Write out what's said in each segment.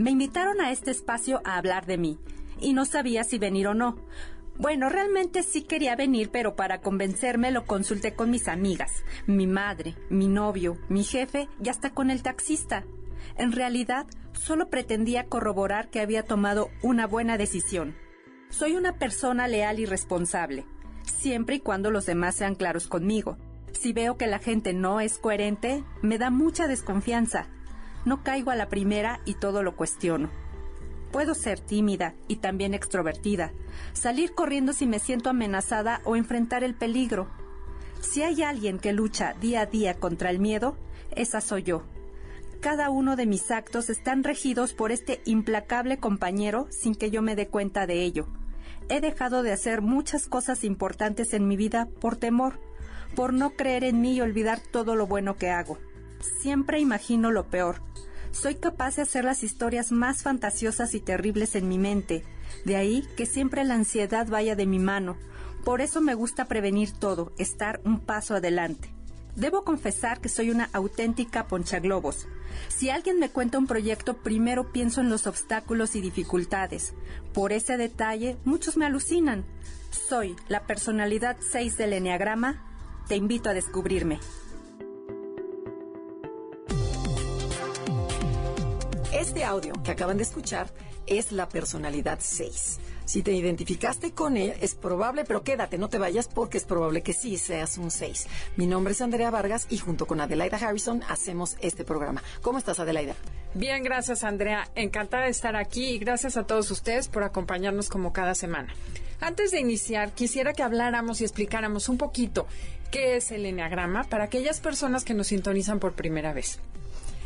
Me invitaron a este espacio a hablar de mí y no sabía si venir o no. Bueno, realmente sí quería venir, pero para convencerme lo consulté con mis amigas, mi madre, mi novio, mi jefe y hasta con el taxista. En realidad, solo pretendía corroborar que había tomado una buena decisión. Soy una persona leal y responsable, siempre y cuando los demás sean claros conmigo. Si veo que la gente no es coherente, me da mucha desconfianza no caigo a la primera y todo lo cuestiono. Puedo ser tímida y también extrovertida, salir corriendo si me siento amenazada o enfrentar el peligro. Si hay alguien que lucha día a día contra el miedo, esa soy yo. Cada uno de mis actos están regidos por este implacable compañero sin que yo me dé cuenta de ello. He dejado de hacer muchas cosas importantes en mi vida por temor, por no creer en mí y olvidar todo lo bueno que hago. Siempre imagino lo peor. Soy capaz de hacer las historias más fantasiosas y terribles en mi mente. De ahí que siempre la ansiedad vaya de mi mano. Por eso me gusta prevenir todo, estar un paso adelante. Debo confesar que soy una auténtica ponchaglobos. Si alguien me cuenta un proyecto, primero pienso en los obstáculos y dificultades. Por ese detalle, muchos me alucinan. Soy la personalidad 6 del Enneagrama. Te invito a descubrirme. Este audio que acaban de escuchar es la personalidad 6. Si te identificaste con él, es probable, pero quédate, no te vayas porque es probable que sí seas un 6. Mi nombre es Andrea Vargas y junto con Adelaida Harrison hacemos este programa. ¿Cómo estás, Adelaida? Bien, gracias, Andrea. Encantada de estar aquí y gracias a todos ustedes por acompañarnos como cada semana. Antes de iniciar, quisiera que habláramos y explicáramos un poquito qué es el enneagrama para aquellas personas que nos sintonizan por primera vez.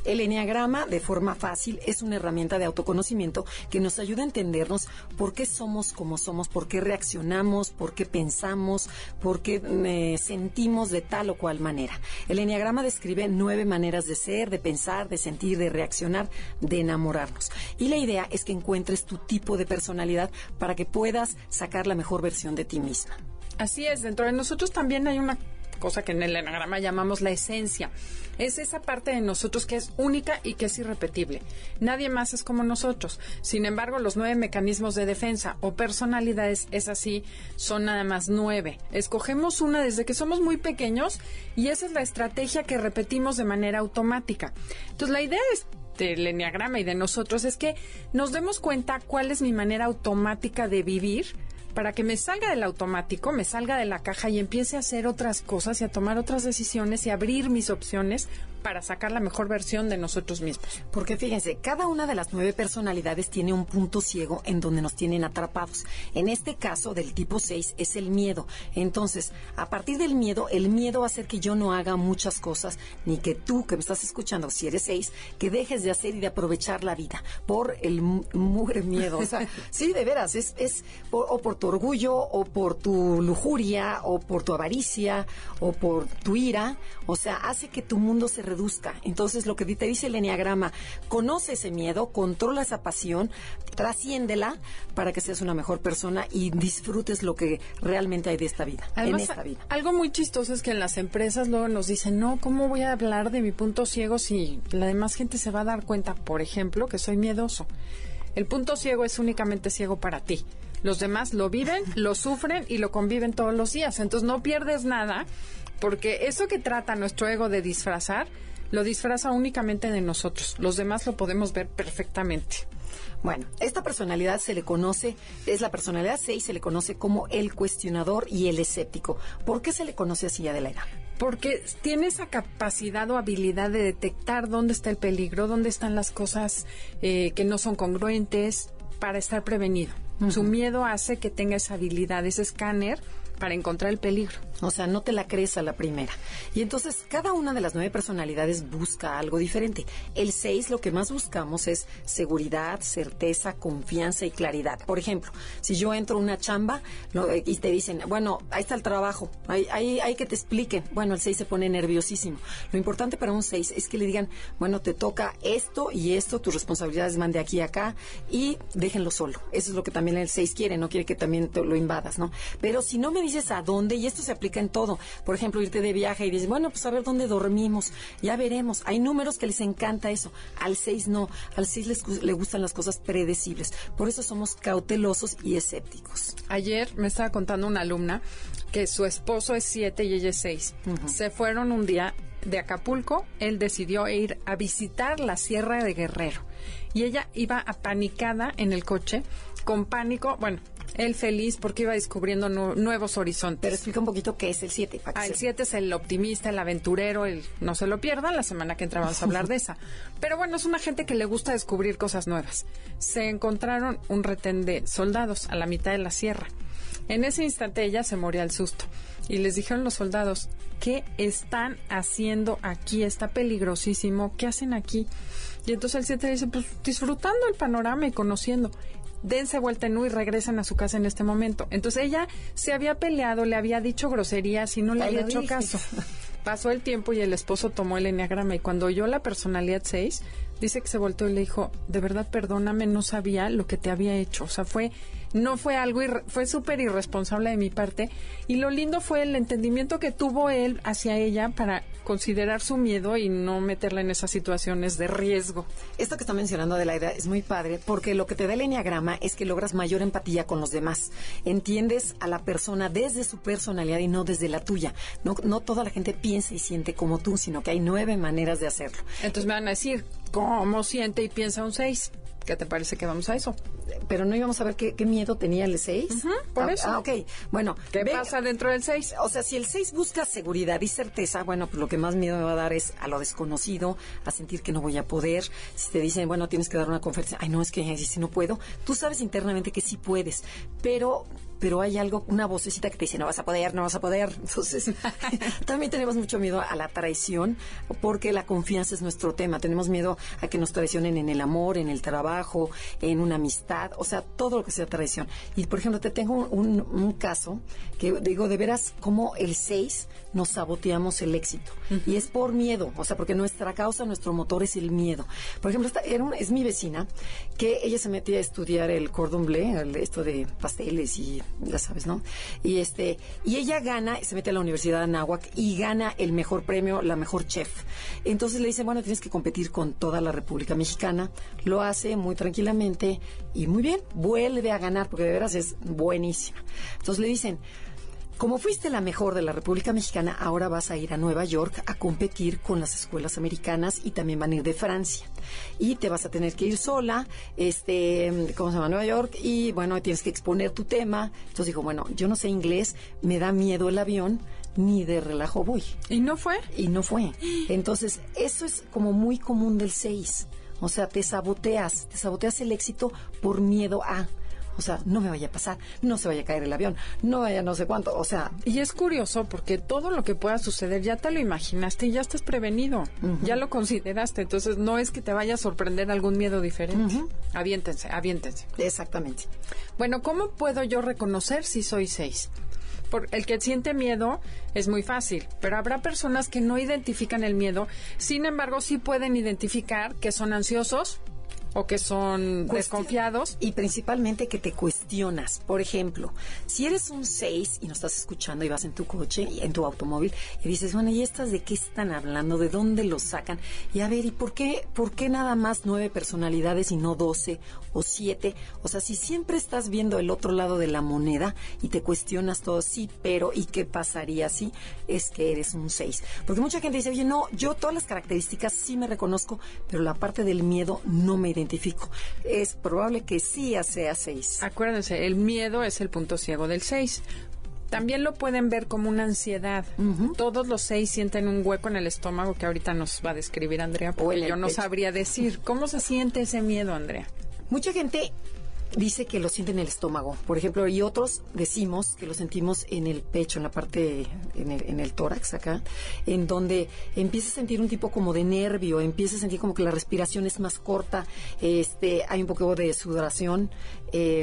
El Enneagrama, de forma fácil, es una herramienta de autoconocimiento que nos ayuda a entendernos por qué somos como somos, por qué reaccionamos, por qué pensamos, por qué eh, sentimos de tal o cual manera. El Enneagrama describe nueve maneras de ser, de pensar, de sentir, de reaccionar, de enamorarnos. Y la idea es que encuentres tu tipo de personalidad para que puedas sacar la mejor versión de ti misma. Así es, dentro de nosotros también hay una cosa que en el enagrama llamamos la esencia. Es esa parte de nosotros que es única y que es irrepetible. Nadie más es como nosotros. Sin embargo, los nueve mecanismos de defensa o personalidades, es así, son nada más nueve. Escogemos una desde que somos muy pequeños y esa es la estrategia que repetimos de manera automática. Entonces, la idea es del enneagrama y de nosotros es que nos demos cuenta cuál es mi manera automática de vivir para que me salga del automático, me salga de la caja y empiece a hacer otras cosas y a tomar otras decisiones y abrir mis opciones para sacar la mejor versión de nosotros mismos. Porque fíjense, cada una de las nueve personalidades tiene un punto ciego en donde nos tienen atrapados. En este caso, del tipo 6 es el miedo. Entonces, a partir del miedo, el miedo va a hacer que yo no haga muchas cosas, ni que tú que me estás escuchando, si eres 6, que dejes de hacer y de aprovechar la vida por el mugre miedo. O sea, sí, de veras, es, es o por tu orgullo, o por tu lujuria, o por tu avaricia, o por tu ira. O sea, hace que tu mundo se reduzca. Entonces, lo que te dice el Enneagrama, conoce ese miedo, controla esa pasión, trasciéndela para que seas una mejor persona y disfrutes lo que realmente hay de esta vida, en esta vida. Algo muy chistoso es que en las empresas luego nos dicen, no, ¿cómo voy a hablar de mi punto ciego si la demás gente se va a dar cuenta, por ejemplo, que soy miedoso? El punto ciego es únicamente ciego para ti. Los demás lo viven, lo sufren y lo conviven todos los días. Entonces no pierdes nada porque eso que trata nuestro ego de disfrazar, lo disfraza únicamente de nosotros. Los demás lo podemos ver perfectamente. Bueno, esta personalidad se le conoce, es la personalidad 6, se le conoce como el cuestionador y el escéptico. ¿Por qué se le conoce así, Adelaida? Porque tiene esa capacidad o habilidad de detectar dónde está el peligro, dónde están las cosas eh, que no son congruentes para estar prevenido. Su miedo hace que tenga esa habilidad, ese escáner para encontrar el peligro. O sea, no te la crees a la primera. Y entonces cada una de las nueve personalidades busca algo diferente. El seis lo que más buscamos es seguridad, certeza, confianza y claridad. Por ejemplo, si yo entro a una chamba y te dicen, bueno, ahí está el trabajo, hay, hay, que te expliquen. Bueno, el seis se pone nerviosísimo. Lo importante para un seis es que le digan, bueno, te toca esto y esto, tus responsabilidades van de aquí a acá y déjenlo solo. Eso es lo que también el seis quiere, no quiere que también lo invadas, ¿no? Pero si no me dices a dónde, y esto se aplica en todo. Por ejemplo, irte de viaje y dices, bueno, pues a ver dónde dormimos, ya veremos. Hay números que les encanta eso. Al 6 no, al 6 les, le gustan las cosas predecibles. Por eso somos cautelosos y escépticos. Ayer me estaba contando una alumna que su esposo es 7 y ella es 6. Se fueron un día de Acapulco, él decidió ir a visitar la Sierra de Guerrero. Y ella iba apanicada en el coche, con pánico, bueno, él feliz porque iba descubriendo nuevos horizontes. Pero explica un poquito qué es el 7. Ah, el 7 es el optimista, el aventurero, el no se lo pierdan, la semana que entra vamos a hablar de esa. Pero bueno, es una gente que le gusta descubrir cosas nuevas. Se encontraron un retén de soldados a la mitad de la sierra. En ese instante ella se moría al susto. Y les dijeron los soldados, ¿qué están haciendo aquí? Está peligrosísimo. ¿Qué hacen aquí? Y entonces el 7 dice, pues disfrutando el panorama y conociendo dense vuelta en U y regresen a su casa en este momento. Entonces ella se había peleado, le había dicho groserías y no le había hecho caso. Pasó el tiempo y el esposo tomó el enneagrama y cuando oyó la personalidad 6, dice que se volteó y le dijo, de verdad perdóname, no sabía lo que te había hecho. O sea, fue no fue algo, fue súper irresponsable de mi parte. Y lo lindo fue el entendimiento que tuvo él hacia ella para considerar su miedo y no meterla en esas situaciones de riesgo. Esto que está mencionando Adelaida es muy padre porque lo que te da el enneagrama es que logras mayor empatía con los demás. Entiendes a la persona desde su personalidad y no desde la tuya. No, no toda la gente piensa y siente como tú, sino que hay nueve maneras de hacerlo. Entonces me van a decir, ¿cómo siente y piensa un seis? ¿Qué te parece que vamos a eso? Pero no íbamos a ver qué, miedo tenía el 6. por ah, eso. Ah, ok. Bueno. ¿Qué pasa dentro del 6? O sea, si el 6 busca seguridad y certeza, bueno, pues lo que más miedo me va a dar es a lo desconocido, a sentir que no voy a poder. Si te dicen, bueno, tienes que dar una conferencia, ay, no, es que si no puedo. Tú sabes internamente que sí puedes, pero pero hay algo, una vocecita que te dice, no vas a poder, no vas a poder. Entonces, también tenemos mucho miedo a la traición, porque la confianza es nuestro tema. Tenemos miedo a que nos traicionen en el amor, en el trabajo, en una amistad, o sea, todo lo que sea traición. Y, por ejemplo, te tengo un, caso que digo, de veras, como el 6 nos saboteamos el éxito. Y es por miedo, o sea, porque nuestra causa, nuestro motor es el miedo. Por ejemplo, esta era es mi vecina, que ella se metía a estudiar el cordon bleu, esto de pasteles y ya sabes, ¿no? Y este, y ella gana, se mete a la Universidad de Anáhuac y gana el mejor premio, la mejor chef. Entonces le dice, bueno, tienes que competir con toda la República Mexicana. Lo hace muy tranquilamente y muy bien, vuelve a ganar porque de veras es buenísima. Entonces le dicen, como fuiste la mejor de la República Mexicana, ahora vas a ir a Nueva York a competir con las escuelas americanas y también van a ir de Francia. Y te vas a tener que ir sola, este, ¿cómo se llama? Nueva York, y bueno, tienes que exponer tu tema. Entonces dijo, bueno, yo no sé inglés, me da miedo el avión, ni de relajo voy. ¿Y no fue? Y no fue. Entonces, eso es como muy común del 6. O sea, te saboteas, te saboteas el éxito por miedo a. O sea, no me vaya a pasar, no se vaya a caer el avión, no vaya no sé cuánto, o sea... Y es curioso porque todo lo que pueda suceder ya te lo imaginaste y ya estás prevenido, ya lo consideraste, entonces no es que te vaya a sorprender algún miedo diferente. Aviéntense, aviéntense. Exactamente. Bueno, ¿cómo puedo yo reconocer si soy seis? Por el que siente miedo es muy fácil, pero habrá personas que no identifican el miedo, sin embargo sí pueden identificar que son ansiosos, o que son desconfiados. Y principalmente que te cuestionas. Por ejemplo, si eres un 6 y nos estás escuchando y vas en tu coche, en tu automóvil, y dices, bueno, ¿y estas de qué están hablando? ¿De dónde los sacan? Y a ver, ¿y por qué, por qué nada más nueve personalidades y no doce o siete? O sea, si siempre estás viendo el otro lado de la moneda y te cuestionas todo, sí, pero ¿y qué pasaría si es que eres un 6? Porque mucha gente dice, oye, no, yo todas las características sí me reconozco, pero la parte del miedo no me identifico identifico. Es probable que sí sea 6. Acuérdense, el miedo es el punto ciego del 6. También lo pueden ver como una ansiedad. Todos los seis sienten un hueco en el estómago que ahorita nos va a describir Andrea, porque yo no sabría decir. ¿Cómo se siente ese miedo, Andrea? Mucha gente dice que lo siente en el estómago, por ejemplo, y otros decimos que lo sentimos en el pecho, en la parte, en el, en el tórax acá, en donde empieza a sentir un tipo como de nervio, empieza a sentir como que la respiración es más corta, este, hay un poco de sudoración, eh,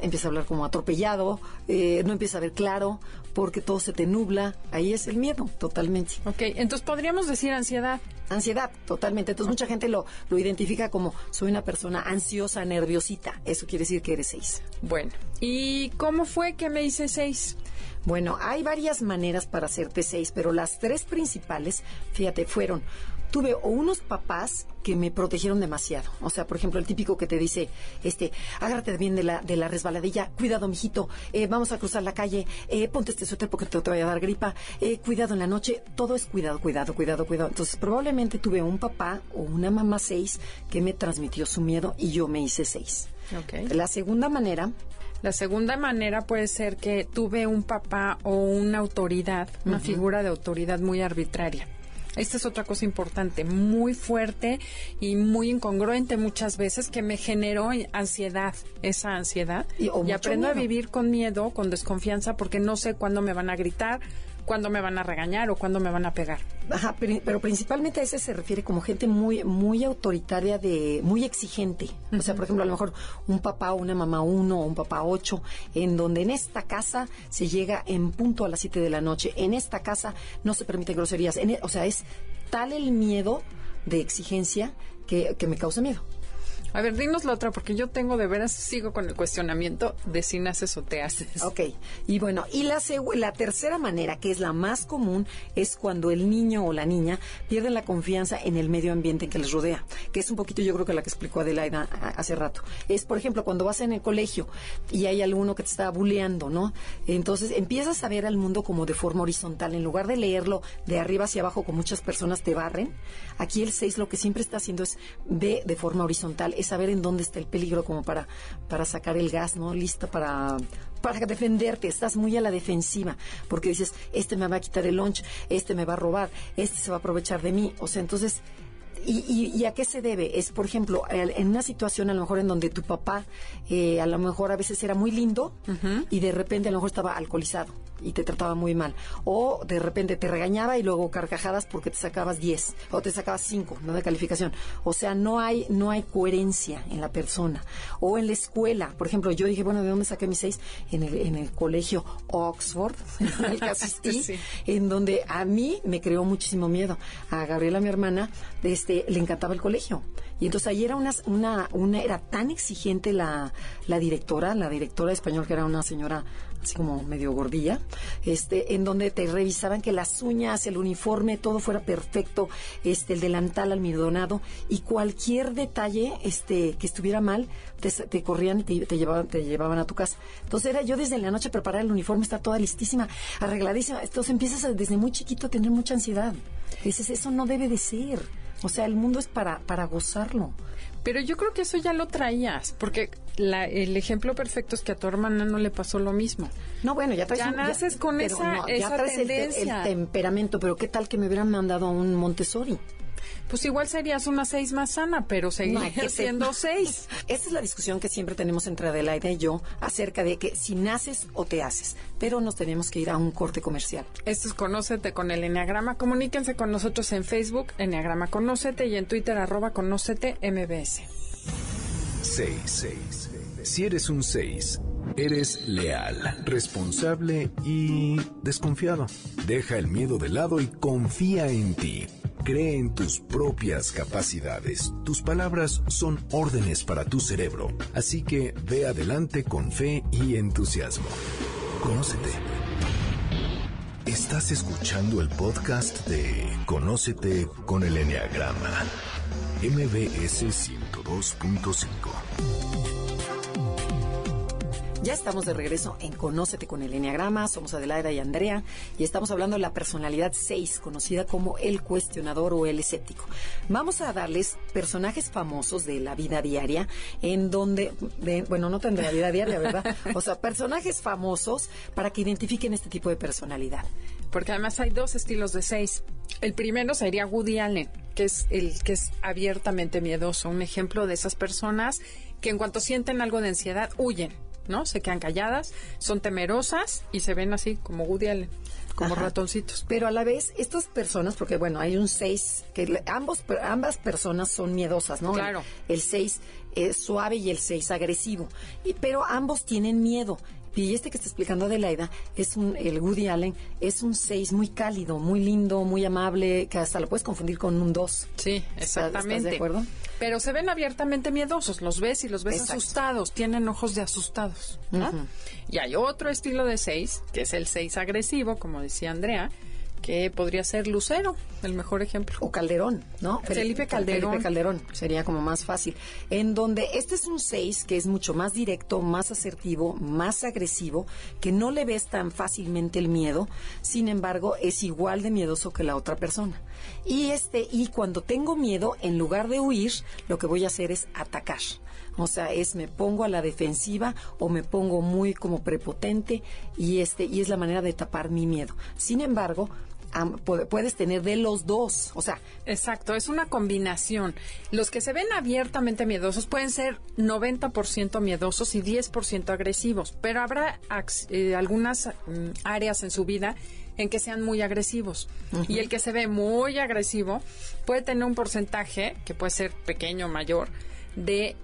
empieza a hablar como atropellado, eh, no empieza a ver claro, porque todo se te nubla, ahí es el miedo, totalmente. Ok, entonces podríamos decir ansiedad. Ansiedad, totalmente. Entonces mucha gente lo, lo identifica como soy una persona ansiosa, nerviosita. Eso quiere decir que eres seis. Bueno, ¿y cómo fue que me hice seis? Bueno, hay varias maneras para hacerte seis, pero las tres principales, fíjate, fueron tuve o unos papás que me protegieron demasiado. O sea, por ejemplo, el típico que te dice, este, agárrate bien de la, de la resbaladilla, cuidado, mijito, eh, vamos a cruzar la calle, eh, ponte este suéter porque te, te vaya a dar gripa, eh, cuidado en la noche, todo es cuidado, cuidado, cuidado, cuidado. Entonces, probablemente tuve un papá o una mamá seis que me transmitió su miedo y yo me hice seis. La segunda manera La segunda manera puede ser que tuve un papá o una autoridad, una figura de autoridad muy arbitraria. Esta es otra cosa importante, muy fuerte y muy incongruente muchas veces que me generó ansiedad, esa ansiedad. Y- aprendo a vivir con miedo, con desconfianza, porque no sé cuándo me van a gritar, cuándo me van a regañar o cuándo me van a pegar. Ajá, pero, pero principalmente a ese se refiere como gente muy muy autoritaria, de muy exigente. O sea, por ejemplo, a lo mejor un papá o una mamá uno o un papá ocho, en donde en esta casa se llega en punto a las siete de la noche. En esta casa no se permiten groserías. En e- o sea, es tal el miedo de exigencia que, que me causa miedo. A ver, dinos la otra, porque yo tengo de veras, sigo con el cuestionamiento de si naces o te haces. Ok, y bueno, y la, la tercera manera, que es la más común, es cuando el niño o la niña pierden la confianza en el medio ambiente que les rodea, que es un poquito yo creo que la que explicó Adelaida hace rato. Es, por ejemplo, cuando vas en el colegio y hay alguno que te está bulleando, ¿no? Entonces empiezas a ver al mundo como de forma horizontal, en lugar de leerlo de arriba hacia abajo con muchas personas te barren, aquí el 6 lo que siempre está haciendo es ve de forma horizontal, es saber en dónde está el peligro como para, para sacar el gas, ¿no? Lista para para defenderte, estás muy a la defensiva, porque dices, este me va a quitar el lunch, este me va a robar, este se va a aprovechar de mí. O sea, entonces, ¿y, y, y a qué se debe? Es, por ejemplo, en una situación a lo mejor en donde tu papá eh, a lo mejor a veces era muy lindo y de repente a lo mejor estaba alcoholizado y te trataba muy mal. O de repente te regañaba y luego carcajadas porque te sacabas 10 o te sacabas 5 ¿no? de calificación. O sea, no hay, no hay coherencia en la persona. O en la escuela. Por ejemplo, yo dije, bueno, ¿de dónde saqué mis 6? En el, en el colegio Oxford, en el que asistí, Sí. en donde a mí me creó muchísimo miedo. A Gabriela, mi hermana, este, le encantaba el colegio. Y entonces ahí era una, una, una era tan exigente la, la directora, la directora de español, que era una señora así como medio gordilla, este, en donde te revisaban que las uñas, el uniforme, todo fuera perfecto, este, el delantal almidonado y cualquier detalle, este, que estuviera mal, te, te corrían y te, te llevaban, te llevaban a tu casa. Entonces era yo desde la noche preparar el uniforme, está toda listísima, arregladísima. Entonces empiezas a- desde muy chiquito a tener mucha ansiedad. Dices, eso no debe de ser. O sea, el mundo es para, para gozarlo. Pero yo creo que eso ya lo traías, porque la- el ejemplo perfecto es que a tu hermana no le pasó lo mismo. No, bueno, ya traes Ya naces con esa- no, ya esa traes el te- el, tendencia. temperamento, pero qué tal que me hubieran mandado a un Montessori. Pues igual serías una seis más sana, pero No, seguirías ¿qué te- siendo seis. Esta es la discusión que siempre tenemos entre Adelaida y yo acerca de que si naces o te haces, pero nos tenemos que ir a un corte comercial. Esto es Conócete con el Enneagrama. Comuníquense con nosotros en Facebook, Enneagrama Conócete, y en Twitter, arroba Conócete MBS. 6. Si eres un 6, eres leal, responsable y desconfiado. Deja el miedo de lado y confía en ti. Cree en tus propias capacidades. Tus palabras son órdenes para tu cerebro, así que ve adelante con fe y entusiasmo. Conócete. Estás escuchando el podcast de Conócete con el Enneagrama. MBS 102.5. Ya estamos de regreso en Conócete con el Enneagrama. Somos Adelaida y Andrea y estamos hablando de la personalidad 6, conocida como el cuestionador o el escéptico. Vamos a darles personajes famosos de la vida diaria, en donde, de- bueno, no tan de la vida diaria, ¿verdad? O sea, personajes famosos para que identifiquen este tipo de personalidad. Porque además hay dos estilos de seis. El primero sería Woody Allen, que es el que es abiertamente miedoso, un ejemplo de esas personas que en cuanto sienten algo de ansiedad, huyen. ¿No? Se quedan calladas, son temerosas y se ven así como Woody Allen, como Ajá. ratoncitos. Pero a la vez, estas personas, porque bueno, hay un 6, que ambos, ambas personas son miedosas, ¿no? Claro. El 6 es suave y el 6 agresivo. Y, pero ambos tienen miedo. Y este que está explicando Adelaida, es un, el Woody Allen, es un 6 muy cálido, muy lindo, muy amable, que hasta lo puedes confundir con un 2. Sí, ¿Estás- exactamente. estás de acuerdo? Pero se ven abiertamente miedosos, los ves y los ves Exacto. asustados, tienen ojos de asustados. ¿no? Y hay otro estilo de seis, que es el seis agresivo, como decía Andrea, que podría ser Lucero, el mejor ejemplo. o Calderón, ¿no? Felipe Calderón. Felipe Calderón, sería como más fácil. En donde este es un 6 que es mucho más directo, más asertivo, más agresivo, que no le ves tan fácilmente el miedo, sin embargo, es igual de miedoso que la otra persona. Y este y cuando tengo miedo, en lugar de huir, lo que voy a hacer es atacar. O sea, es me pongo a la defensiva o me pongo muy como prepotente y este y es la manera de tapar mi miedo. Sin embargo, puedes tener de los dos, o sea, Exacto, es una combinación. Los que se ven abiertamente miedosos pueden ser 90% miedosos y 10% agresivos, pero habrá eh, algunas mm, áreas en su vida en que sean muy agresivos. Y el que se ve muy agresivo puede tener un porcentaje, que puede ser pequeño o mayor, de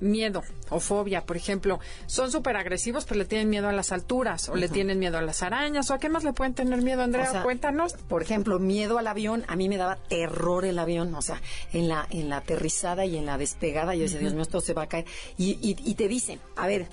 miedo o fobia, por ejemplo, son súper agresivos, pero le tienen miedo a las alturas, o le tienen miedo a las arañas, o a qué más le pueden tener miedo, Andrea, O sea, cuéntanos. Por ejemplo, miedo al avión, a mí me daba terror el avión, o sea, en la en la aterrizada y en la despegada, yo decía, Dios mío, esto se va a caer. Y, y, y te dicen, a ver,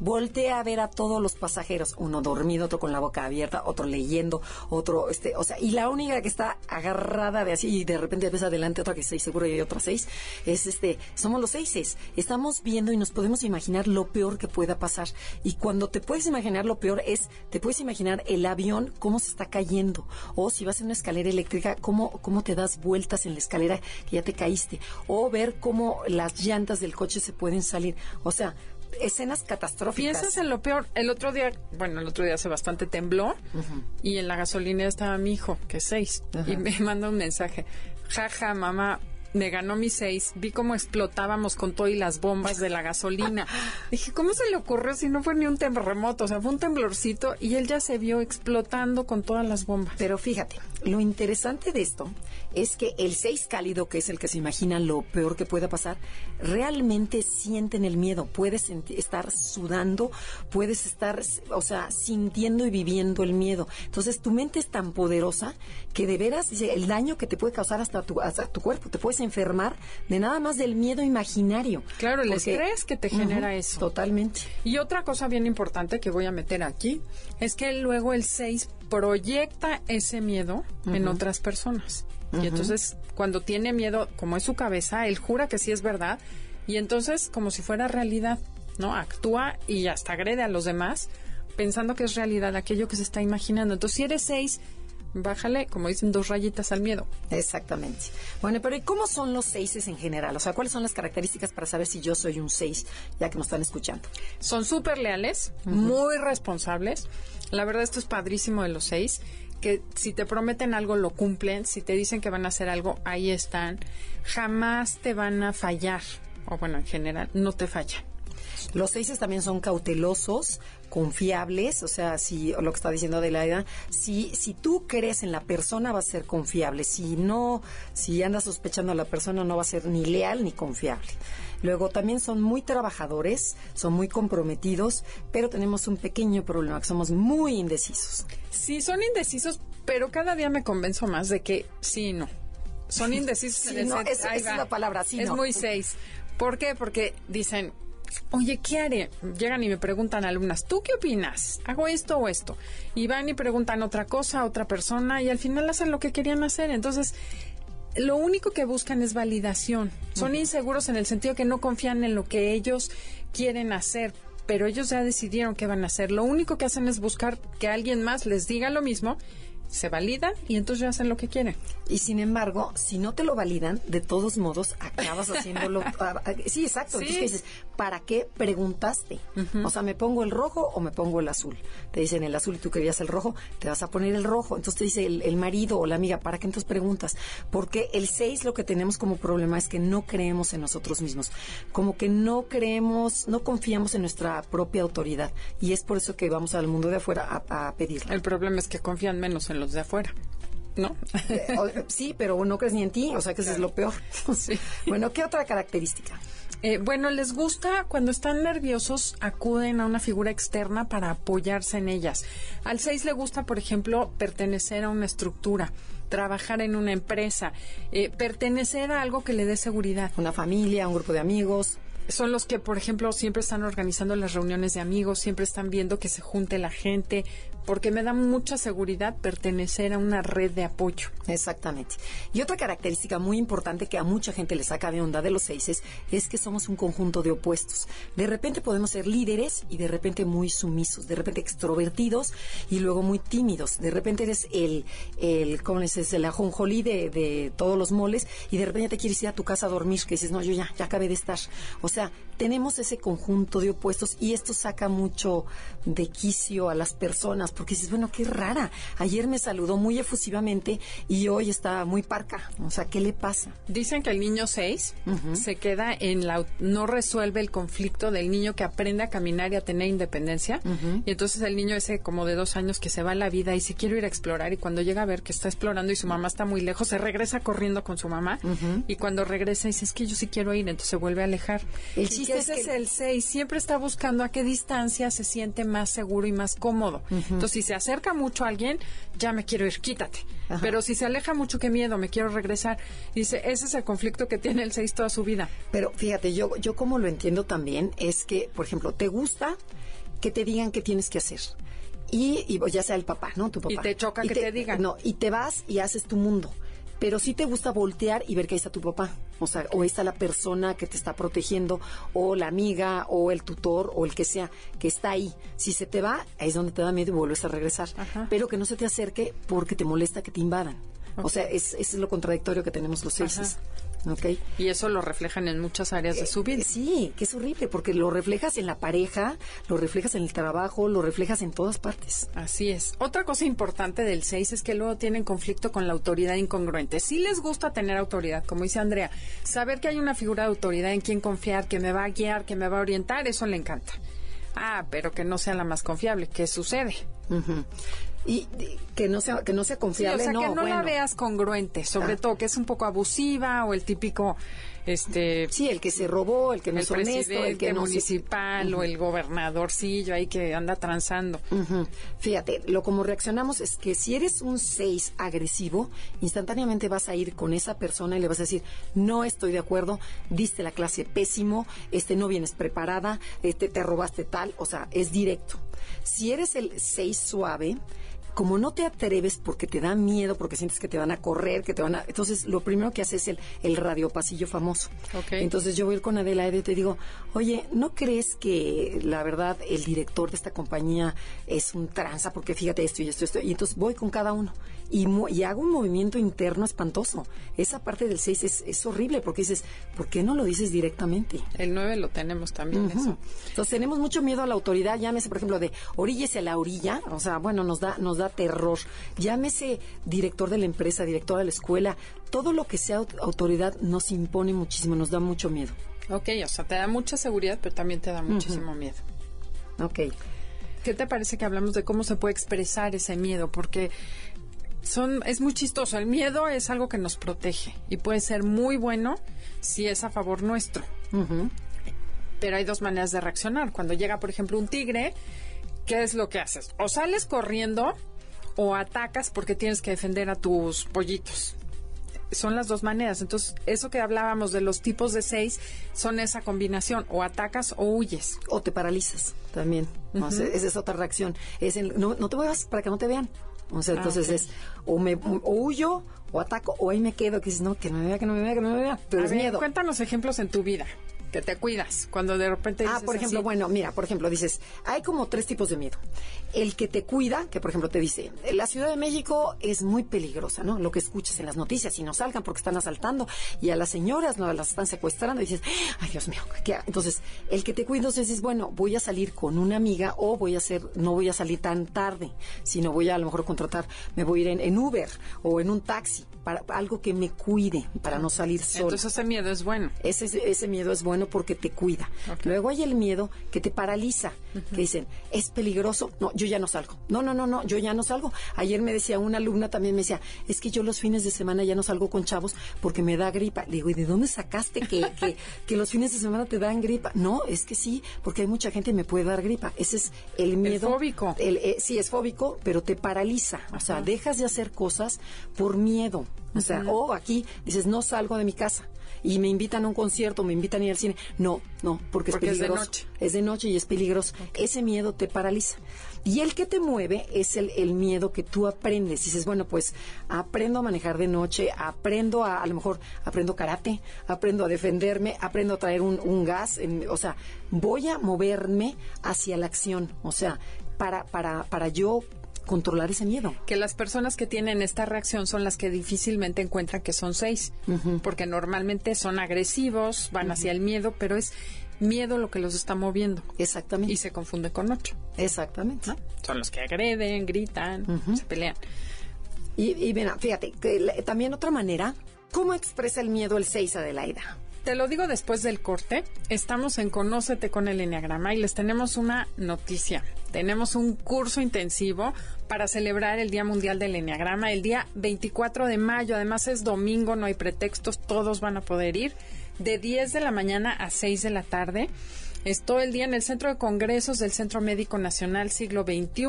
voltea a ver a todos los pasajeros, uno dormido, otro con la boca abierta, otro leyendo, otro, este, o sea, y la única que está agarrada de así y de repente ves adelante otra que seis seguro y otra seis, es este, somos los seises. Estamos viendo y nos podemos imaginar lo peor que pueda pasar. Y cuando te puedes imaginar lo peor es, te puedes imaginar el avión cómo se está cayendo. O si vas en una escalera eléctrica, cómo, cómo te das vueltas en la escalera que ya te caíste. O ver cómo las llantas del coche se pueden salir. O sea, escenas catastróficas. Piensas en lo peor. El otro día, bueno, el otro día hace bastante tembló y en la gasolinera estaba mi hijo, que es seis, y me manda un mensaje. Jaja, mamá, me ganó mi seis. Vi cómo explotábamos con todo y las bombas de la gasolina. Dije, ¿cómo se le ocurrió si no fue ni un terremoto? O sea, fue un temblorcito y él ya se vio explotando con todas las bombas. Pero fíjate, lo interesante de esto es que el 6 cálido, que es el que se imagina lo peor que pueda pasar, realmente sienten el miedo. Puedes estar sudando, puedes estar, o sea, sintiendo y viviendo el miedo. Entonces, tu mente es tan poderosa que de veras el daño que te puede causar hasta tu, hasta tu cuerpo, te puedes enfermar de nada más del miedo imaginario. Claro, el Porque- estrés que te genera Ujú, eso. Totalmente. Y otra cosa bien importante que voy a meter aquí es que luego el 6 proyecta ese miedo en otras personas. Y entonces, cuando tiene miedo, como es su cabeza, él jura que sí es verdad. Y entonces, como si fuera realidad, ¿no? Actúa y hasta agrede a los demás pensando que es realidad aquello que se está imaginando. Entonces, si eres 6, bájale, como dicen, dos rayitas al miedo. Exactamente. Bueno, pero ¿y cómo son los seises en general? O sea, ¿cuáles son las características para saber si yo soy un seis, ya que nos están escuchando? Son súper leales, muy responsables. La verdad, esto es padrísimo de los seis, que si te prometen algo, lo cumplen. Si te dicen que van a hacer algo, ahí están. Jamás te van a fallar. O bueno, en general, no te fallan. Los seises también son cautelosos, confiables, o sea, si o lo que está diciendo Adelaida, si si tú crees en la persona va a ser confiable, si no, si andas sospechando a la persona no va a ser ni leal ni confiable. Luego también son muy trabajadores, son muy comprometidos, pero tenemos un pequeño problema, que somos muy indecisos. Sí, son indecisos, pero cada día me convenzo más de que sí y no. Son indecisos Sí, en no, es- es la palabra, sí, Es no. muy seis. ¿Por qué? Porque dicen, oye, ¿qué haré? Llegan y me preguntan alumnas, ¿tú qué opinas? ¿Hago esto o esto? Y van y preguntan otra cosa a otra persona y al final hacen lo que querían hacer. Entonces, lo único que buscan es validación. Son inseguros en el sentido que no confían en lo que ellos quieren hacer, pero ellos ya decidieron qué van a hacer. Lo único que hacen es buscar que alguien más les diga lo mismo se validan y entonces ya hacen lo que quieren. Y sin embargo, si no te lo validan, de todos modos acabas haciéndolo. sí, exacto. Sí. Entonces, ¿qué dices? ¿Para qué preguntaste? O sea, ¿me pongo el rojo o me pongo el azul? Te dicen el azul y tú querías el rojo, te vas a poner el rojo. Entonces te dice el, el marido o la amiga, ¿para qué entonces preguntas? Porque el 6 lo que tenemos como problema es que no creemos en nosotros mismos. Como que no creemos, no confiamos en nuestra propia autoridad. Y es por eso que vamos al mundo de afuera a, a pedirla. El problema es que confían menos en los de afuera, ¿no? Eh, sí, pero no crees ni en ti, o sea que eso es lo peor. Sí. Bueno, ¿qué otra característica? Eh, bueno, les gusta cuando están nerviosos acuden a una figura externa para apoyarse en ellas. Al 6 le gusta, por ejemplo, pertenecer a una estructura, trabajar en una empresa, eh, pertenecer a algo que le dé seguridad. Una familia, un grupo de amigos. Son los que, por ejemplo, siempre están organizando las reuniones de amigos, siempre están viendo que se junte la gente, porque me da mucha seguridad pertenecer a una red de apoyo. Exactamente. Y otra característica muy importante que a mucha gente le saca de onda de los seises es que somos un conjunto de opuestos. De repente podemos ser líderes y de repente muy sumisos, de repente extrovertidos y luego muy tímidos. De repente eres el, el ¿cómo les dices? El ajonjolí de, de todos los moles y de repente te quieres ir a tu casa a dormir, que dices, no, yo ya, ya acabé de estar. O sea, tenemos ese conjunto de opuestos y esto saca mucho de quicio a las personas porque dices, bueno, qué rara. Ayer me saludó muy efusivamente y hoy está muy parca. O sea, ¿qué le pasa? Dicen que el niño 6 se queda en la... no resuelve el conflicto del niño que aprende a caminar y a tener independencia. Y entonces el niño ese como de dos años que se va a la vida y se quiere ir a explorar y cuando llega a ver que está explorando y su mamá está muy lejos, se regresa corriendo con su mamá y cuando regresa dice, es que yo sí quiero ir, entonces se vuelve a alejar. El chiste que- es el 6, siempre está buscando a qué distancia se siente más seguro y más cómodo. Entonces si se acerca mucho a alguien, ya me quiero ir, quítate. Ajá. Pero si se aleja mucho, qué miedo, me quiero regresar. Dice, ese es el conflicto que tiene el 6 toda su vida. Pero fíjate, yo, yo como lo entiendo también es que, por ejemplo, te gusta que te digan qué tienes que hacer. Y, y ya sea el papá, ¿no? Tu papá. Y te choca que te digan. No, y te vas y haces tu mundo. Pero sí te gusta voltear y ver que ahí está tu papá. O sea, o está la persona que te está protegiendo, o la amiga, o el tutor, o el que sea, que está ahí. Si se te va, ahí es donde te da miedo y vuelves a regresar. Ajá. Pero que no se te acerque porque te molesta que te invadan. O sea, es, es lo contradictorio que tenemos los Ajá. Seises. ¿Ok? Y eso lo reflejan en muchas áreas de su vida. Eh, Sí, que es horrible, porque lo reflejas en la pareja, lo reflejas en el trabajo, lo reflejas en todas partes. Así es. Otra cosa importante del 6 es que luego tienen conflicto con la autoridad incongruente. Sí les gusta tener autoridad, como dice Andrea. Saber que hay una figura de autoridad en quien confiar, que me va a guiar, que me va a orientar, eso le encanta. Ah, pero que no sea la más confiable. ¿Qué sucede? Ujú. Y y que no sea que no sea Sí, o confiable, sea, no, que no la veas congruente, sobre Ah. todo que es un poco abusiva o el típico este Sí, el que se robó, el que no el es honesto, el que no se- municipal o el gobernadorcillo ahí que anda transando. Fíjate, lo como reaccionamos es que si eres un 6 agresivo, instantáneamente vas a ir con esa persona y le vas a decir, no estoy de acuerdo, diste la clase pésimo, este no vienes preparada, este te robaste tal, o sea, es directo. Si eres el 6 suave, como no te atreves porque te da miedo, porque sientes que te van a correr, que te van a... Entonces, lo primero que haces es el, el radiopasillo famoso. Ok. Entonces, yo voy a ir con Adelaide y te digo, oye, ¿no crees que la verdad el director de esta compañía es un tranza? Porque fíjate esto y esto, esto. Y entonces voy con cada uno. Y, y hago un movimiento interno espantoso. Esa parte del 6 es, es horrible porque dices, ¿por qué no lo dices directamente? El 9 lo tenemos también Ujú. eso. Entonces tenemos mucho miedo a la autoridad, llámese por ejemplo de oríllese a la orilla, o sea, bueno, nos da nos da terror. Llámese director de la empresa, director de la escuela, todo lo que sea aut- autoridad nos impone muchísimo, nos da mucho miedo. Ok, o sea, te da mucha seguridad, pero también te da muchísimo miedo. Ok. ¿Qué te parece que hablamos de cómo se puede expresar ese miedo? Porque son, es muy chistoso. El miedo es algo que nos protege y puede ser muy bueno si es a favor nuestro. Pero hay dos maneras de reaccionar. Cuando llega, por ejemplo, un tigre, ¿qué es lo que haces? O sales corriendo o atacas porque tienes que defender a tus pollitos. Son las dos maneras. Entonces, eso que hablábamos de los tipos de seis son esa combinación. O atacas o huyes. O te paralizas también. O sea, esa es otra reacción. Es el- no, no te muevas para que no te vean. O sea, Ah, entonces es o me o huyo o ataco o ahí me quedo que dices, no, que no me vea, que no me vea, que no me vea. Pero A es ver, miedo. Cuéntanos ejemplos en tu vida. Que te cuidas. Cuando de repente Ah, dices por ejemplo, así, bueno, mira, por ejemplo, dices, hay como tres tipos de miedo. El que te cuida, que por ejemplo te dice, la Ciudad de México es muy peligrosa, ¿no? Lo que escuchas en las noticias y no salgan porque están asaltando y a las señoras no las están secuestrando y dices, ay Dios mío, ¿qué hago?". Entonces, el que te cuida, entonces dices, bueno, voy a salir con una amiga o voy a hacer, no voy a salir tan tarde, sino voy a a lo mejor contratar, me voy a ir en, en Uber o en un taxi para algo que me cuide, para no salir sola. Entonces ese miedo es bueno. Ese, ese miedo es bueno porque te cuida. Luego hay el miedo que te paraliza, que dicen, es peligroso, no, yo ya no salgo. No, no, no, no, yo ya no salgo. Ayer me decía una alumna también, me decía, es que yo los fines de semana ya no salgo con chavos porque me da gripa. Le digo, ¿y de dónde sacaste que, que, que los fines de semana te dan gripa? No, es que sí, porque hay mucha gente que me puede dar gripa. Ese es el miedo. fóbico. El, eh, sí, es fóbico, pero te paraliza. O sea, dejas de hacer cosas por miedo. O sea, o aquí dices, no salgo de mi casa y me invitan a un concierto, me invitan a ir al cine. No, no, porque, Porque es es de peligroso. noche. Es de noche y es peligroso. Ese miedo te paraliza. Y el que te mueve es el, el miedo que tú aprendes. Dices, bueno, pues aprendo a manejar de noche, aprendo a, a lo mejor, aprendo karate, aprendo a defenderme, aprendo a traer un, un gas. en- o sea, voy a moverme hacia la acción. O sea, para, para, para yo controlar ese miedo. Que las personas que tienen esta reacción son las que difícilmente encuentran que son seis, porque normalmente son agresivos, van hacia el miedo, pero es miedo lo que los está moviendo Exactamente. y se confunde con ocho. Exactamente. ¿no? Son los que agreden, gritan, se pelean. Y, y mira, fíjate, que también otra manera, ¿cómo expresa el miedo el 6 Adelaida? Te lo digo después del corte. Estamos en Conócete con el Enneagrama y les tenemos una noticia. Tenemos un curso intensivo para celebrar el Día Mundial del Enneagrama el día 24 de mayo. Además es domingo, no hay pretextos, todos van a poder ir de 10 de la mañana a 6 de la tarde. Es todo el día en el Centro de Congresos del Centro Médico Nacional Siglo XXI.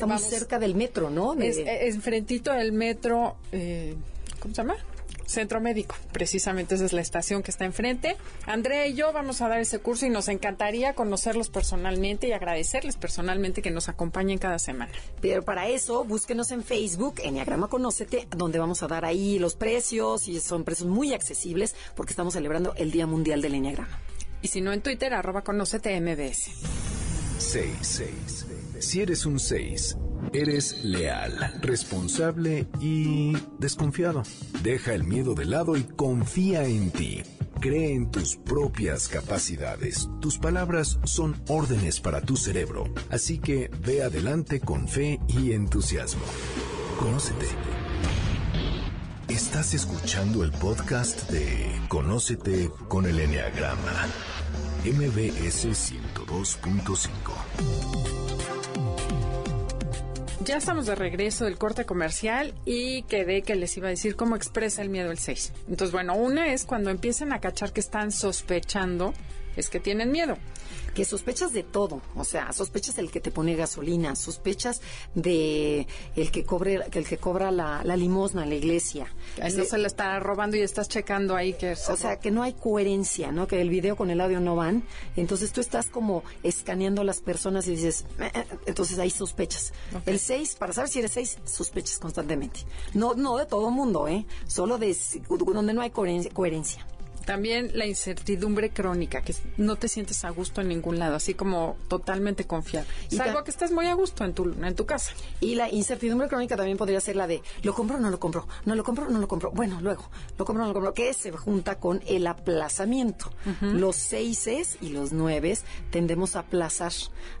Vamos- cerca del metro, ¿no? De- Es, es enfrentito del metro, eh, ¿cómo se llama? Centro Médico, precisamente esa es la estación que está enfrente. Andrea y yo vamos a dar ese curso y nos encantaría conocerlos personalmente y agradecerles personalmente que nos acompañen cada semana. Pero para eso, búsquenos en Facebook, Enneagrama Conócete, donde vamos a dar ahí los precios y son precios muy accesibles porque estamos celebrando el Día Mundial del Enneagrama. Y si no en Twitter, arroba conócete MBS. 6. Si eres un 6, eres leal, responsable y desconfiado. Deja el miedo de lado y confía en ti. Cree en tus propias capacidades. Tus palabras son órdenes para tu cerebro. Así que ve adelante con fe y entusiasmo. Conócete. Estás escuchando el podcast de Conócete con el Enneagrama. MBS 102.5. Ya estamos de regreso del corte comercial y quedé que les iba a decir cómo expresa el miedo el 6. Entonces, bueno, una es cuando empiezan a cachar que están sospechando, es que tienen miedo. Que sospechas de todo, o sea, sospechas del que te pone gasolina, sospechas de el que cobre, que el que cobra la, la limosna en la iglesia. No se la está robando y estás checando ahí que se O sea, que no hay coherencia, ¿no? Que el video con el audio no van. Entonces tú estás como escaneando a las personas y dices, "Eh, eh", entonces ahí sospechas. El 6, para saber si eres 6, sospechas constantemente. No no de todo mundo, ¿eh? Solo de donde no hay coherencia. coherencia. También la incertidumbre crónica, que no te sientes a gusto en ningún lado, así como totalmente confiado. Salvo que estés muy a gusto en tu, en tu casa. Y la incertidumbre crónica también podría ser la de, ¿lo compro o no lo compro? ¿No lo compro o no lo compro? Bueno, luego, ¿lo compro o no lo compro? Que se junta con el aplazamiento. Los seises y los nueves tendemos a aplazar,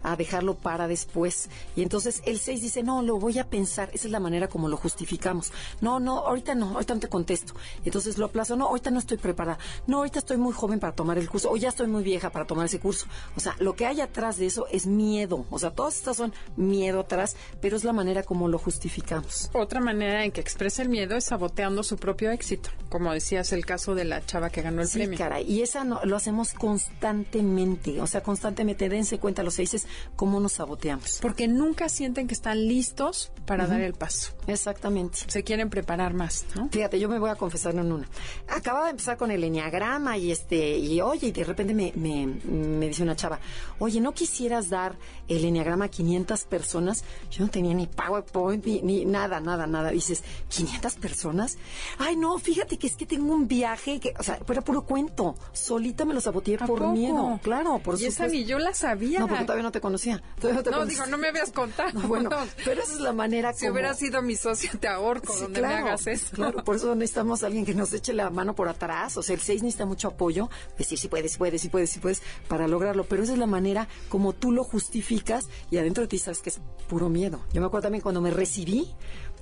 a dejarlo para después. Y entonces el seis dice, no, lo voy a pensar. Esa es la manera como lo justificamos. No, no, ahorita no, ahorita no te contesto. Entonces lo aplazo, no, ahorita no estoy preparada. No, ahorita estoy muy joven para tomar el curso, o ya estoy muy vieja para tomar ese curso. O sea, lo que hay atrás de eso es miedo. O sea, todas estas son miedo atrás, pero es la manera como lo justificamos. Otra manera en que expresa el miedo es saboteando su propio éxito. Como decías, el caso de la chava que ganó el Sí, premio. caray. Y esa no, lo hacemos constantemente. O sea, constantemente. Dense cuenta los seises cómo nos saboteamos. Porque nunca sienten que están listos para dar el paso. Exactamente. Se quieren preparar más, ¿no? Fíjate, yo me voy a confesar en una. Acababa de empezar con el enneagrama y este, y oye, y de repente me, me, me dice una chava, oye, ¿no quisieras dar el enneagrama a 500 personas? Yo no tenía ni PowerPoint, ni, ni nada, nada, nada. Dices, ¿500 personas? Ay, no, fíjate que es que tengo un viaje, que, o sea, era puro cuento. Solita me lo saboteé ¿A por poco? miedo. Claro, por Y esa supuesto. ni yo la sabía. No, porque todavía no te conocía. Todavía no te No, conocía. digo, no me habías contado. No, bueno, pero esa es la manera Si como... hubiera sido mi socio, te ahorco Sí, donde me hagas eso. Claro, por eso necesitamos a alguien que nos eche la mano por atrás. O sea, el 6 necesita mucho apoyo. Decir si puedes, si puedes, si puedes, si puedes, para lograrlo. Pero esa es la manera como tú lo justificas y adentro de ti sabes que es puro miedo. Yo me acuerdo también cuando me recibí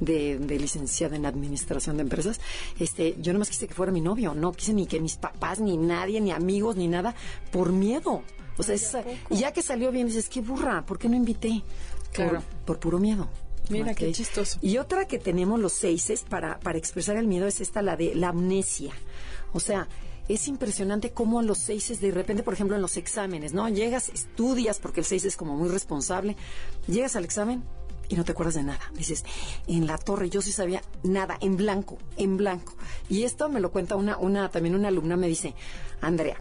de, de licenciada en administración de empresas, este, yo nomás quise que fuera mi novio. No quise ni que mis papás, ni nadie, ni amigos, ni nada, por miedo. O sea, esa- ya que salió bien, dices, qué burra, ¿por qué no invité? Claro. Por, por puro miedo. Mira, qué chistoso. Y otra que tenemos los seises para, para expresar el miedo es esta, la de la amnesia. O sea, es impresionante cómo los seises de repente, por ejemplo, en los exámenes, ¿no? Llegas, estudias, porque el seis es como muy responsable, llegas al examen y no te acuerdas de nada. Dices, en la torre yo sí sabía nada, en blanco, en blanco. Y esto me lo cuenta una, una, también una alumna, me dice, Andrea,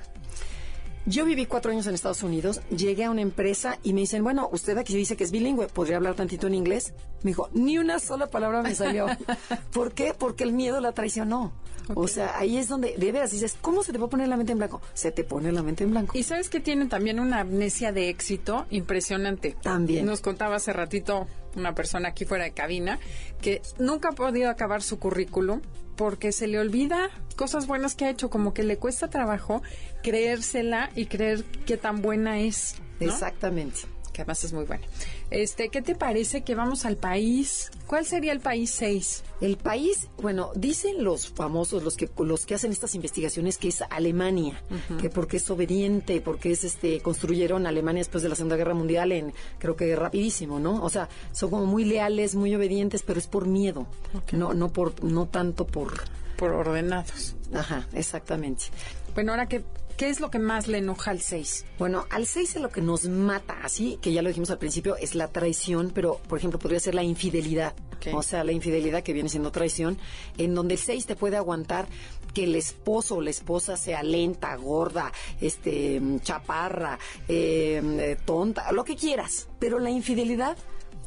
yo viví cuatro años en Estados Unidos, llegué a una empresa y me dicen, bueno, usted aquí dice que es bilingüe, ¿podría hablar tantito en inglés? Me dijo, ni una sola palabra me salió. ¿Por qué? Porque el miedo la traicionó. O sea, ahí es donde de veras dices, ¿cómo se te va a poner la mente en blanco? Se te pone la mente en blanco. Y sabes que tienen también una amnesia de éxito impresionante. También. Nos contaba hace ratito una persona aquí fuera de cabina que nunca ha podido acabar su currículum porque se le olvida cosas buenas que ha hecho, como que le cuesta trabajo creérsela y creer qué tan buena es. ¿no? Exactamente. Que además es muy buena. Este, ¿qué te parece que vamos al país? ¿Cuál sería el país 6? El país, bueno, dicen los famosos, los que los que hacen estas investigaciones, que es Alemania, que porque es obediente, porque es este construyeron Alemania después de la Segunda Guerra Mundial en creo que rapidísimo, ¿no? O sea, son como muy leales, muy obedientes, pero es por miedo, no no por no tanto por, Por ordenados. ajá, exactamente. Bueno, ahora, ¿qué, qué es lo que más le enoja al 6? Bueno, al 6 es lo que nos mata, así que ya lo dijimos al principio, es la traición, pero por ejemplo podría ser la infidelidad. O sea, la infidelidad que viene siendo traición, en donde el 6 te puede aguantar que el esposo o la esposa sea lenta, gorda, este, chaparra, eh, eh, tonta, lo que quieras. Pero la infidelidad,